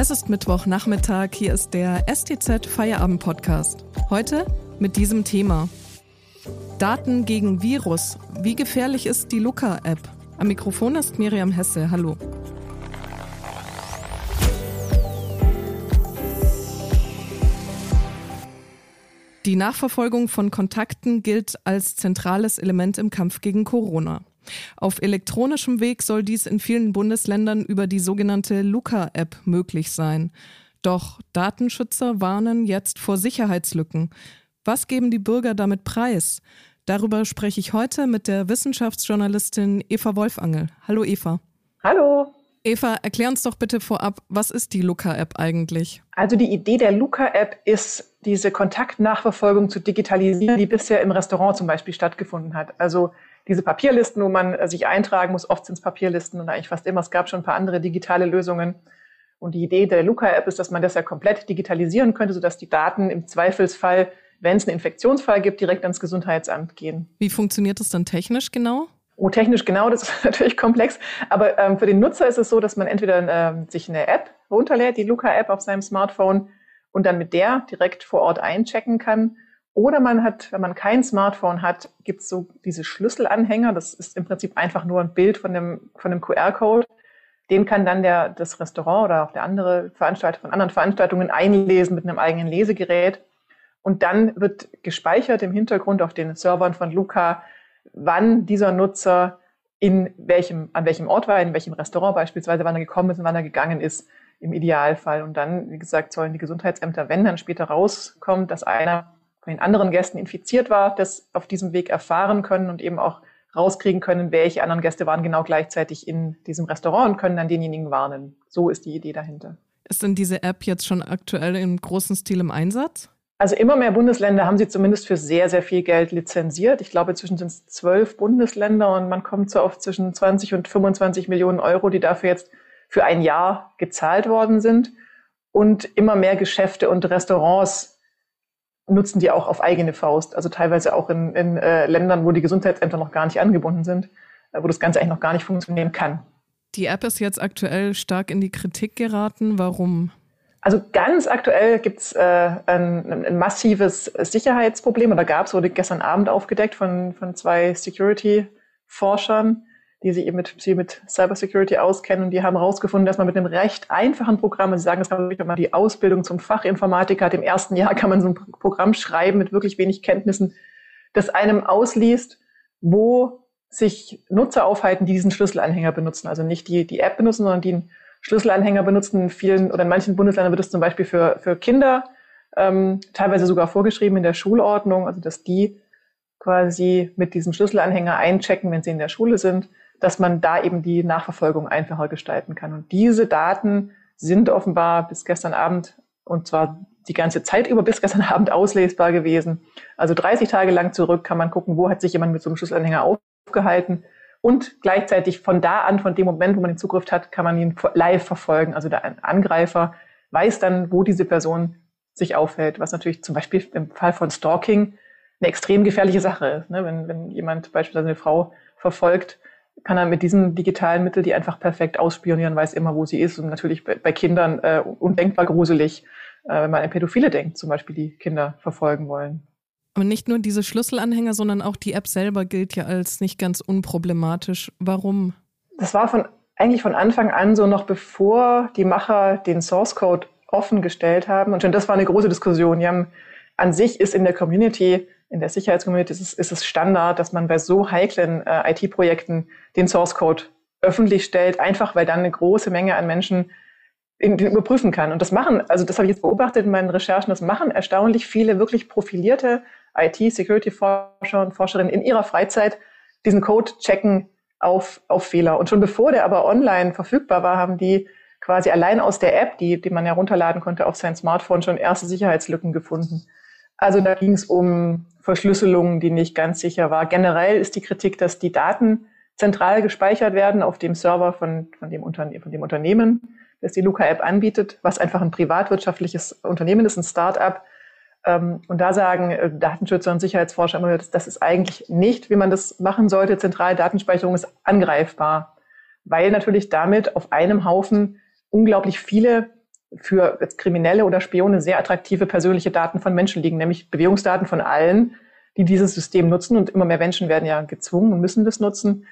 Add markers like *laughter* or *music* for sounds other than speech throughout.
Es ist Mittwochnachmittag, hier ist der STZ Feierabend Podcast. Heute mit diesem Thema. Daten gegen Virus. Wie gefährlich ist die Luca-App? Am Mikrofon ist Miriam Hesse. Hallo. Die Nachverfolgung von Kontakten gilt als zentrales Element im Kampf gegen Corona. Auf elektronischem Weg soll dies in vielen Bundesländern über die sogenannte Luca-App möglich sein. Doch Datenschützer warnen jetzt vor Sicherheitslücken. Was geben die Bürger damit preis? Darüber spreche ich heute mit der Wissenschaftsjournalistin Eva Wolfangel. Hallo Eva. Hallo. Eva, erklär uns doch bitte vorab, was ist die Luca-App eigentlich? Also die Idee der Luca-App ist, diese Kontaktnachverfolgung zu digitalisieren, die bisher im Restaurant zum Beispiel stattgefunden hat. Also diese Papierlisten, wo man äh, sich eintragen muss, oft sind es Papierlisten und eigentlich fast immer. Es gab schon ein paar andere digitale Lösungen. Und die Idee der Luca-App ist, dass man das ja komplett digitalisieren könnte, sodass die Daten im Zweifelsfall, wenn es einen Infektionsfall gibt, direkt ans Gesundheitsamt gehen. Wie funktioniert das dann technisch genau? Oh, technisch genau, das ist *laughs* natürlich komplex. Aber ähm, für den Nutzer ist es so, dass man entweder ähm, sich eine App runterlädt, die Luca-App auf seinem Smartphone, und dann mit der direkt vor Ort einchecken kann oder man hat, wenn man kein Smartphone hat, gibt es so diese Schlüsselanhänger. Das ist im Prinzip einfach nur ein Bild von dem, von dem QR-Code. Den kann dann der, das Restaurant oder auch der andere Veranstalter von anderen Veranstaltungen einlesen mit einem eigenen Lesegerät. Und dann wird gespeichert im Hintergrund auf den Servern von Luca, wann dieser Nutzer in welchem, an welchem Ort war, in welchem Restaurant beispielsweise, wann er gekommen ist und wann er gegangen ist im Idealfall. Und dann, wie gesagt, sollen die Gesundheitsämter, wenn dann später rauskommt, dass einer von den anderen Gästen infiziert war, das auf diesem Weg erfahren können und eben auch rauskriegen können, welche anderen Gäste waren genau gleichzeitig in diesem Restaurant und können dann denjenigen warnen. So ist die Idee dahinter. Ist denn diese App jetzt schon aktuell im großen Stil im Einsatz? Also immer mehr Bundesländer haben sie zumindest für sehr, sehr viel Geld lizenziert. Ich glaube, inzwischen sind es zwölf Bundesländer und man kommt so auf zwischen 20 und 25 Millionen Euro, die dafür jetzt für ein Jahr gezahlt worden sind. Und immer mehr Geschäfte und Restaurants nutzen die auch auf eigene Faust. Also teilweise auch in, in äh, Ländern, wo die Gesundheitsämter noch gar nicht angebunden sind, äh, wo das Ganze eigentlich noch gar nicht funktionieren kann. Die App ist jetzt aktuell stark in die Kritik geraten. Warum? Also ganz aktuell gibt es äh, ein, ein, massives Sicherheitsproblem oder gab es, wurde gestern Abend aufgedeckt von, von zwei Security-Forschern, die sich eben mit, sie mit Cybersecurity auskennen und die haben herausgefunden, dass man mit einem recht einfachen Programm, also sie sagen, das kann wirklich mal die Ausbildung zum Fachinformatiker im ersten Jahr kann man so ein Programm schreiben mit wirklich wenig Kenntnissen, das einem ausliest, wo sich Nutzer aufhalten, die diesen Schlüsselanhänger benutzen. Also nicht die, die App benutzen, sondern die einen Schlüsselanhänger benutzen. In vielen oder in manchen Bundesländern wird es zum Beispiel für, für Kinder ähm, teilweise sogar vorgeschrieben in der Schulordnung, also dass die quasi mit diesem Schlüsselanhänger einchecken, wenn sie in der Schule sind dass man da eben die Nachverfolgung einfacher gestalten kann. Und diese Daten sind offenbar bis gestern Abend und zwar die ganze Zeit über bis gestern *laughs* Abend auslesbar gewesen. Also 30 Tage lang zurück kann man gucken, wo hat sich jemand mit so einem Schlüsselanhänger aufgehalten. Und gleichzeitig von da an, von dem Moment, wo man den Zugriff hat, kann man ihn live verfolgen. Also der Angreifer weiß dann, wo diese Person sich aufhält, was natürlich zum Beispiel im Fall von Stalking eine extrem gefährliche Sache ist. Ne? Wenn, wenn jemand beispielsweise eine Frau verfolgt, kann er mit diesem digitalen Mittel die einfach perfekt ausspionieren, weiß immer, wo sie ist. Und natürlich bei, bei Kindern äh, undenkbar gruselig, äh, wenn man an Pädophile denkt, zum Beispiel, die Kinder verfolgen wollen. Aber nicht nur diese Schlüsselanhänger, sondern auch die App selber gilt ja als nicht ganz unproblematisch. Warum? Das war von, eigentlich von Anfang an so, noch bevor die Macher den Source Code offen gestellt haben. Und schon das war eine große Diskussion. Die haben, an sich ist in der Community in der Sicherheitscommunity ist es, ist es Standard, dass man bei so heiklen äh, IT-Projekten den Source Code öffentlich stellt, einfach weil dann eine große Menge an Menschen in, den überprüfen kann. Und das machen, also das habe ich jetzt beobachtet in meinen Recherchen, das machen erstaunlich viele wirklich profilierte IT-Security-Forscher und Forscherinnen in ihrer Freizeit diesen Code checken auf, auf Fehler. Und schon bevor der aber online verfügbar war, haben die quasi allein aus der App, die, die man ja runterladen konnte auf sein Smartphone, schon erste Sicherheitslücken gefunden. Also da ging es um Verschlüsselung, die nicht ganz sicher war. Generell ist die Kritik, dass die Daten zentral gespeichert werden auf dem Server von, von, dem, Unterne von dem Unternehmen, das die Luca-App anbietet, was einfach ein privatwirtschaftliches Unternehmen ist, ein Start-up. Ähm, und da sagen äh, Datenschützer und Sicherheitsforscher immer, das, das ist eigentlich nicht, wie man das machen sollte. Zentrale Datenspeicherung ist angreifbar, weil natürlich damit auf einem Haufen unglaublich viele für Kriminelle oder Spione sehr attraktive persönliche Daten von Menschen liegen, nämlich Bewegungsdaten von allen, die dieses System nutzen. Und immer mehr Menschen werden ja gezwungen und müssen das nutzen.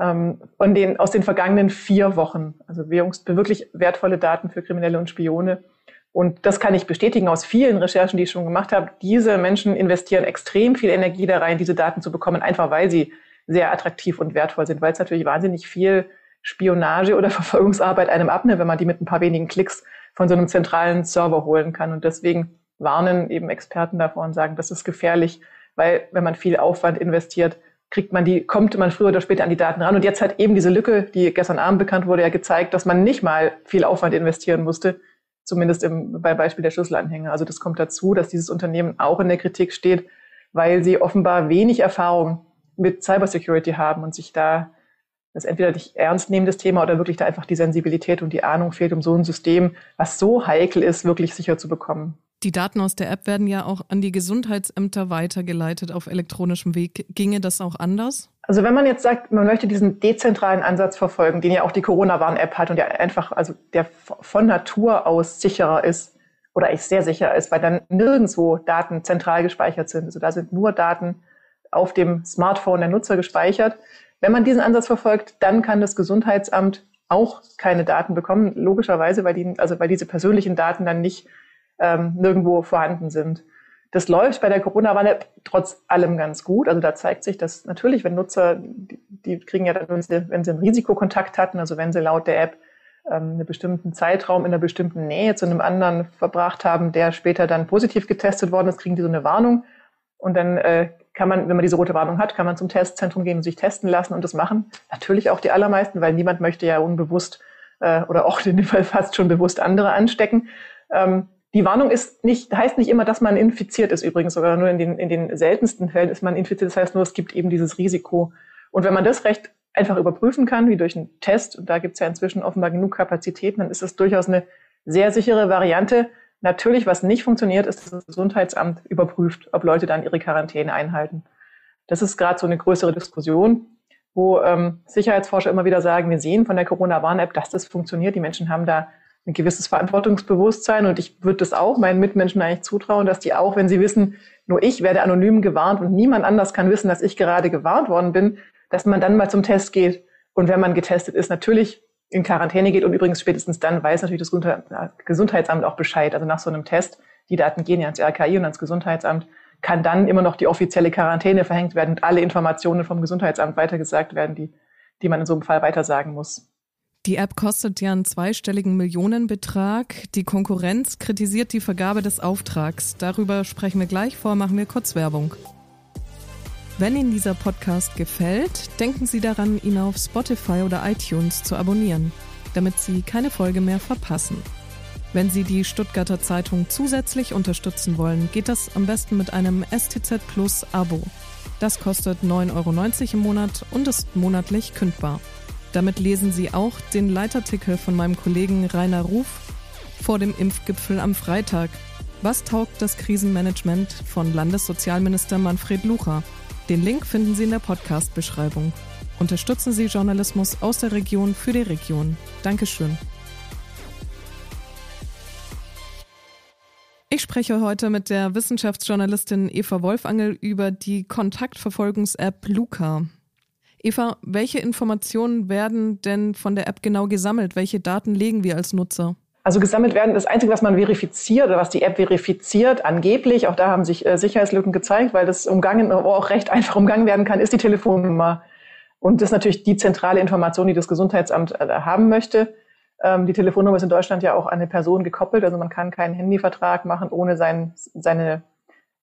Ähm, von den, aus den vergangenen vier Wochen, also wirklich wertvolle Daten für Kriminelle und Spione. Und das kann ich bestätigen aus vielen Recherchen, die ich schon gemacht habe. Diese Menschen investieren extrem viel Energie da rein, diese Daten zu bekommen, einfach weil sie sehr attraktiv und wertvoll sind, weil es natürlich wahnsinnig viel Spionage oder *laughs* Verfolgungsarbeit einem abnimmt, wenn man die mit ein paar wenigen Klicks von so einem zentralen Server holen kann. Und deswegen warnen eben Experten davor und sagen, das ist gefährlich, weil wenn man viel Aufwand investiert, kriegt man die, kommt man früher oder später an die Daten ran. Und jetzt hat eben diese Lücke, die gestern Abend bekannt wurde, ja gezeigt, dass man nicht mal viel Aufwand investieren musste, zumindest im, bei Beispiel der Schlüsselanhänger. Also das kommt dazu, dass dieses Unternehmen auch in der Kritik steht, weil sie offenbar wenig Erfahrung mit Cybersecurity haben und sich da das entweder nicht ernst nehmen, das Thema, oder wirklich da einfach die Sensibilität und die Ahnung fehlt, um so ein System, was so heikel ist, wirklich sicher zu bekommen. Die Daten aus der App werden ja auch an die Gesundheitsämter weitergeleitet auf elektronischem Weg. Ginge das auch anders? Also wenn man jetzt sagt, man möchte diesen dezentralen Ansatz verfolgen, den ja auch die Corona-Warn-App hat und der einfach, also der von Natur aus sicherer ist oder eigentlich sehr sicher ist, weil dann nirgendwo Daten zentral gespeichert sind. Also da sind nur Daten auf dem Smartphone der Nutzer gespeichert. Wenn man diesen Ansatz verfolgt, dann kann das Gesundheitsamt auch keine Daten bekommen, logischerweise, weil, die, also weil diese persönlichen Daten dann nicht ähm, nirgendwo vorhanden sind. Das läuft bei der Corona-Warn trotz allem ganz gut. Also da zeigt sich, dass natürlich, wenn Nutzer, die, die kriegen ja dann, wenn sie, wenn sie einen Risikokontakt hatten, also wenn sie laut der App ähm, einen bestimmten Zeitraum in einer bestimmten Nähe zu einem anderen verbracht haben, der später dann positiv getestet worden ist, kriegen die so eine Warnung. Und dann äh, kann man, wenn man diese rote Warnung hat, kann man zum Testzentrum gehen und sich testen lassen und das machen. Natürlich auch die allermeisten, weil niemand möchte ja unbewusst äh, oder auch in dem Fall fast schon bewusst andere anstecken. Ähm, die Warnung ist nicht, heißt nicht immer, dass man infiziert ist übrigens, sogar nur in den, in den seltensten Fällen ist man infiziert. Das heißt nur, es gibt eben dieses Risiko. Und wenn man das recht einfach überprüfen kann, wie durch einen Test, und da gibt es ja inzwischen offenbar genug Kapazitäten, dann ist es durchaus eine sehr sichere Variante, Natürlich, was nicht funktioniert, ist, dass das Gesundheitsamt überprüft, ob Leute dann ihre Quarantäne einhalten. Das ist gerade so eine größere Diskussion, wo ähm, Sicherheitsforscher immer wieder sagen, wir sehen von der Corona-Warn-App, dass das funktioniert. Die Menschen haben da ein gewisses Verantwortungsbewusstsein und ich würde das auch meinen Mitmenschen eigentlich zutrauen, dass die auch, wenn sie wissen, nur ich werde anonym gewarnt und niemand anders kann wissen, dass ich gerade gewarnt worden bin, dass man dann mal zum Test geht und wenn man getestet ist, natürlich in Quarantäne geht und übrigens spätestens dann weiß natürlich das Gesundheitsamt auch Bescheid. Also nach so einem Test, die Daten gehen ja ans RKI und ans Gesundheitsamt, kann dann immer noch die offizielle Quarantäne verhängt werden und alle Informationen vom Gesundheitsamt weitergesagt werden, die, die man in so einem Fall weitersagen muss. Die App kostet ja einen zweistelligen Millionenbetrag. Die Konkurrenz kritisiert die Vergabe des Auftrags. Darüber sprechen wir gleich vor, machen wir kurz Werbung. Wenn Ihnen dieser Podcast gefällt, denken Sie daran, ihn auf Spotify oder iTunes zu abonnieren, damit Sie keine Folge mehr verpassen. Wenn Sie die Stuttgarter Zeitung zusätzlich unterstützen wollen, geht das am besten mit einem STZ Plus Abo. Das kostet 9,90 Euro im Monat und ist monatlich kündbar. Damit lesen Sie auch den Leitartikel von meinem Kollegen Rainer Ruf vor dem Impfgipfel am Freitag. Was taugt das Krisenmanagement von Landessozialminister Manfred Lucher? Den Link finden Sie in der Podcast-Beschreibung. Unterstützen Sie Journalismus aus der Region für die Region. Dankeschön. Ich spreche heute mit der Wissenschaftsjournalistin Eva Wolfangel über die Kontaktverfolgungs-App Luca. Eva, welche Informationen werden denn von der App genau gesammelt? Welche Daten legen wir als Nutzer? Also gesammelt werden, das Einzige, was man verifiziert oder was die App verifiziert, angeblich, auch da haben sich äh, Sicherheitslücken gezeigt, weil das umgangen, auch recht einfach umgangen werden kann, ist die Telefonnummer. Und das ist natürlich die zentrale Information, die das Gesundheitsamt äh, haben möchte. Ähm, die Telefonnummer ist in Deutschland ja auch an eine Person gekoppelt, also man kann keinen Handyvertrag machen, ohne sein, seine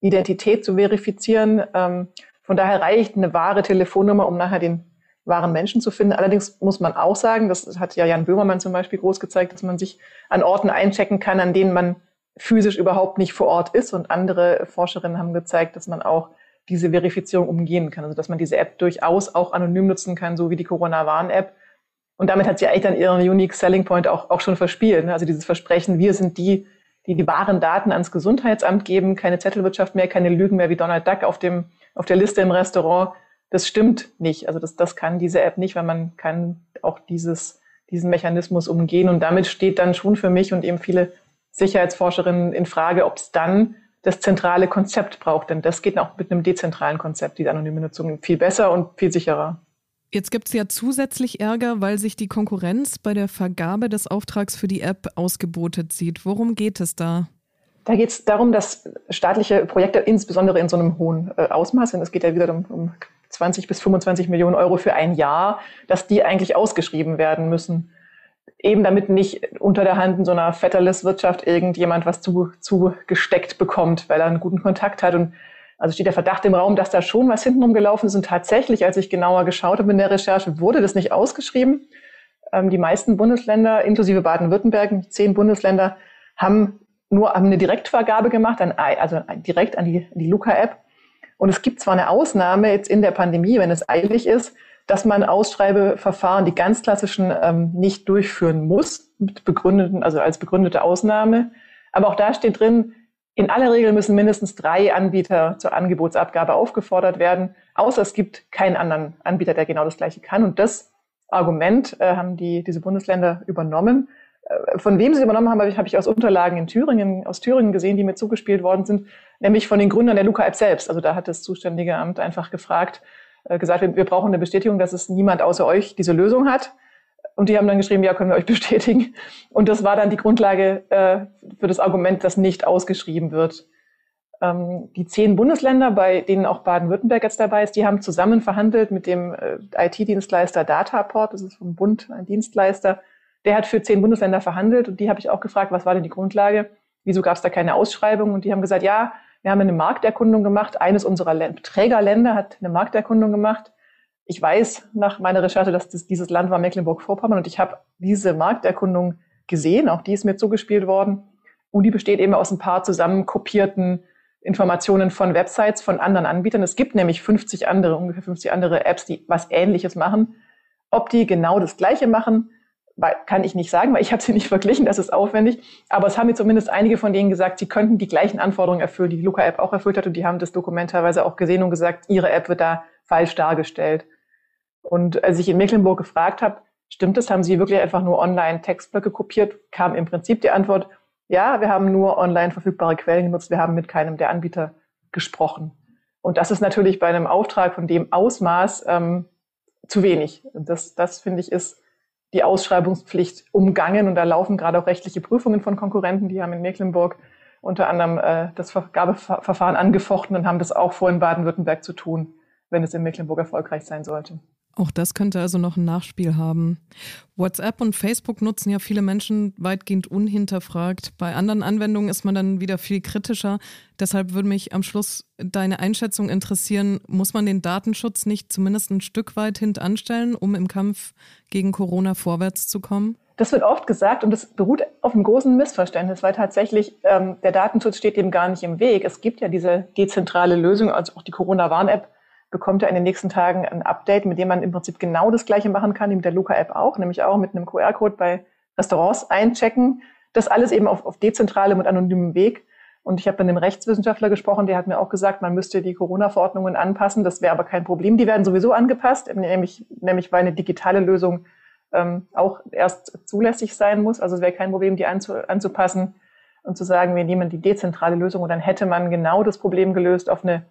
Identität zu verifizieren. Ähm, von daher reicht eine wahre Telefonnummer, um nachher den wahren Menschen zu finden. Allerdings muss man auch sagen, das hat ja Jan Böhmermann zum Beispiel groß gezeigt, dass man sich an Orten einchecken kann, an denen man physisch überhaupt nicht vor Ort ist. Und andere Forscherinnen haben gezeigt, dass man auch diese Verifizierung umgehen kann. Also dass man diese App durchaus auch anonym nutzen kann, so wie die Corona-Warn-App. Und damit hat sie eigentlich dann ihren Unique Selling Point auch, auch schon verspielt. Ne? Also dieses Versprechen, wir sind die, die die wahren Daten ans Gesundheitsamt geben, keine Zettelwirtschaft mehr, keine Lügen mehr wie Donald Duck auf, dem, auf der Liste im Restaurant, das stimmt nicht. Also das, das kann diese App nicht, weil man kann auch dieses, diesen Mechanismus umgehen. Und damit steht dann schon für mich und eben viele Sicherheitsforscherinnen in Frage, ob es dann das zentrale Konzept braucht. Denn das geht auch mit einem dezentralen Konzept, die anonyme Nutzung, viel besser und viel sicherer. Jetzt gibt es ja zusätzlich Ärger, weil sich die Konkurrenz bei der Vergabe des Auftrags für die App ausgebotet sieht. Worum geht es da? Da geht es darum, dass staatliche Projekte insbesondere in so einem hohen äh, Ausmaß, und es geht ja wieder um, um 20 bis 25 Millionen Euro für ein Jahr, dass die eigentlich ausgeschrieben werden müssen. Eben damit nicht unter der Hand in so einer Fetterless-Wirtschaft irgendjemand was zugesteckt zu bekommt, weil er einen guten Kontakt hat. Und also steht der Verdacht im Raum, dass da schon was hintenrum gelaufen ist. Und tatsächlich, als ich genauer geschaut habe in der Recherche, wurde das nicht ausgeschrieben. Ähm, die meisten Bundesländer, inklusive Baden-Württemberg, zehn Bundesländer, haben nur eine Direktvergabe gemacht, an, also direkt an die, die Luca-App. Und es gibt zwar eine Ausnahme jetzt in der Pandemie, wenn es eilig ist, dass man Ausschreibeverfahren, die ganz klassischen, ähm, nicht durchführen muss, mit begründeten, also als begründete Ausnahme. Aber auch da steht drin, in aller Regel müssen mindestens drei Anbieter zur Angebotsabgabe aufgefordert werden, außer es gibt keinen anderen Anbieter, der genau das Gleiche kann. Und das Argument äh, haben die, diese Bundesländer übernommen. Von wem sie übernommen haben, habe ich, aus Unterlagen in Thüringen, aus Thüringen gesehen, die mir zugespielt worden sind, nämlich von den Gründern der Luca-App selbst. Also da hat das zuständige Amt einfach gefragt, äh, gesagt, wir, brauchen eine Bestätigung, dass es niemand außer euch diese Lösung hat. Und die haben dann geschrieben, ja, können wir euch *laughs* bestätigen. Und das war dann die Grundlage äh, für das Argument, das nicht ausgeschrieben wird. Ähm, die zehn Bundesländer, bei denen auch Baden-Württemberg jetzt dabei ist, die haben zusammen verhandelt mit dem äh, IT-Dienstleister Dataport, das ist vom Bund ein Dienstleister. Der hat für zehn Bundesländer verhandelt und die habe ich auch gefragt, was war denn die Grundlage? Wieso gab es da keine Ausschreibung? Und die haben gesagt, ja, wir haben eine Markterkundung gemacht. Eines unserer Trägerländer hat eine Markterkundung gemacht ich weiß nach meiner Recherche, dass das, dieses Land war Mecklenburg-Vorpommern und ich habe diese Markterkundung gesehen, auch die ist mir zugespielt worden. Und die besteht eben aus ein paar zusammenkopierten Informationen von Websites von anderen Anbietern. Es gibt nämlich 50 andere, ungefähr 50 andere Apps, die was Ähnliches machen. Ob die genau das Gleiche machen, kann ich nicht sagen, weil ich habe sie nicht verglichen, das ist aufwendig. Aber es haben mir zumindest einige von denen gesagt, sie könnten die gleichen Anforderungen erfüllen, die die Luca-App auch erfüllt hat. Und die haben das Dokument teilweise auch gesehen und gesagt, ihre App wird da falsch dargestellt. Und als ich in Mecklenburg gefragt habe, stimmt es, haben Sie wirklich einfach nur online Textblöcke kopiert, kam im Prinzip die Antwort, ja, wir haben nur online verfügbare Quellen genutzt, wir haben mit keinem der Anbieter gesprochen. Und das ist natürlich bei einem Auftrag von dem Ausmaß ähm, zu wenig. Das, das finde ich, ist die Ausschreibungspflicht umgangen. Und da laufen gerade auch rechtliche Prüfungen von Konkurrenten. Die haben in Mecklenburg unter anderem äh, das Vergabeverfahren angefochten und haben das auch vor in Baden-Württemberg zu tun, wenn es in Mecklenburg erfolgreich sein sollte. Auch das könnte also noch ein Nachspiel haben. WhatsApp und Facebook nutzen ja viele Menschen weitgehend unhinterfragt. Bei anderen Anwendungen ist man dann wieder viel kritischer. Deshalb würde mich am Schluss deine Einschätzung interessieren. Muss man den Datenschutz nicht zumindest ein Stück weit hintanstellen, um im Kampf gegen Corona vorwärts zu kommen? Das wird oft gesagt und das beruht auf einem großen Missverständnis, weil tatsächlich ähm, der Datenschutz steht dem gar nicht im Weg. Es gibt ja diese dezentrale Lösung, also auch die Corona-Warn-App bekommt er in den nächsten Tagen ein Update, mit dem man im Prinzip genau das Gleiche machen kann, wie mit der Luca-App auch, nämlich auch mit einem QR-Code bei Restaurants einchecken. Das alles eben auf, auf dezentralem und anonymem Weg. Und ich habe mit einem Rechtswissenschaftler gesprochen, der hat mir auch gesagt, man müsste die Corona-Verordnungen anpassen. Das wäre aber kein Problem. Die werden sowieso angepasst, nämlich, nämlich weil eine digitale Lösung ähm, auch erst zulässig sein muss. Also es wäre kein Problem, die anzu, anzupassen und zu sagen, wir nehmen die dezentrale Lösung und dann hätte man genau das Problem gelöst auf eine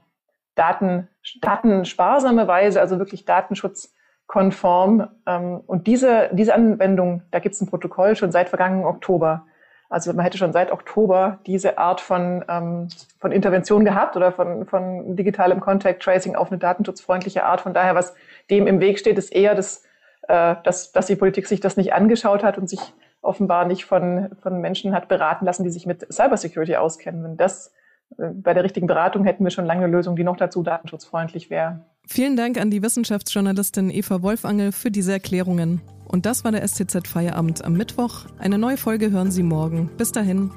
Daten, datensparsame Weise, also wirklich datenschutzkonform. Ähm, und diese, diese Anwendung, da gibt es ein Protokoll schon seit vergangenen Oktober. Also man hätte schon seit Oktober diese Art von, ähm, von Intervention gehabt oder von, von digitalem Contact Tracing auf eine datenschutzfreundliche Art. Von daher, was dem im Weg steht, ist eher, das, äh, dass, dass die Politik sich das nicht angeschaut hat und sich offenbar nicht von, von Menschen hat beraten lassen, die sich mit Cybersecurity auskennen. Wenn das bei der richtigen Beratung hätten wir schon lange eine Lösung, die noch dazu datenschutzfreundlich wäre. Vielen Dank an die Wissenschaftsjournalistin Eva Wolfangel für diese Erklärungen. Und das war der STZ Feierabend am Mittwoch. Eine neue Folge hören Sie morgen. Bis dahin.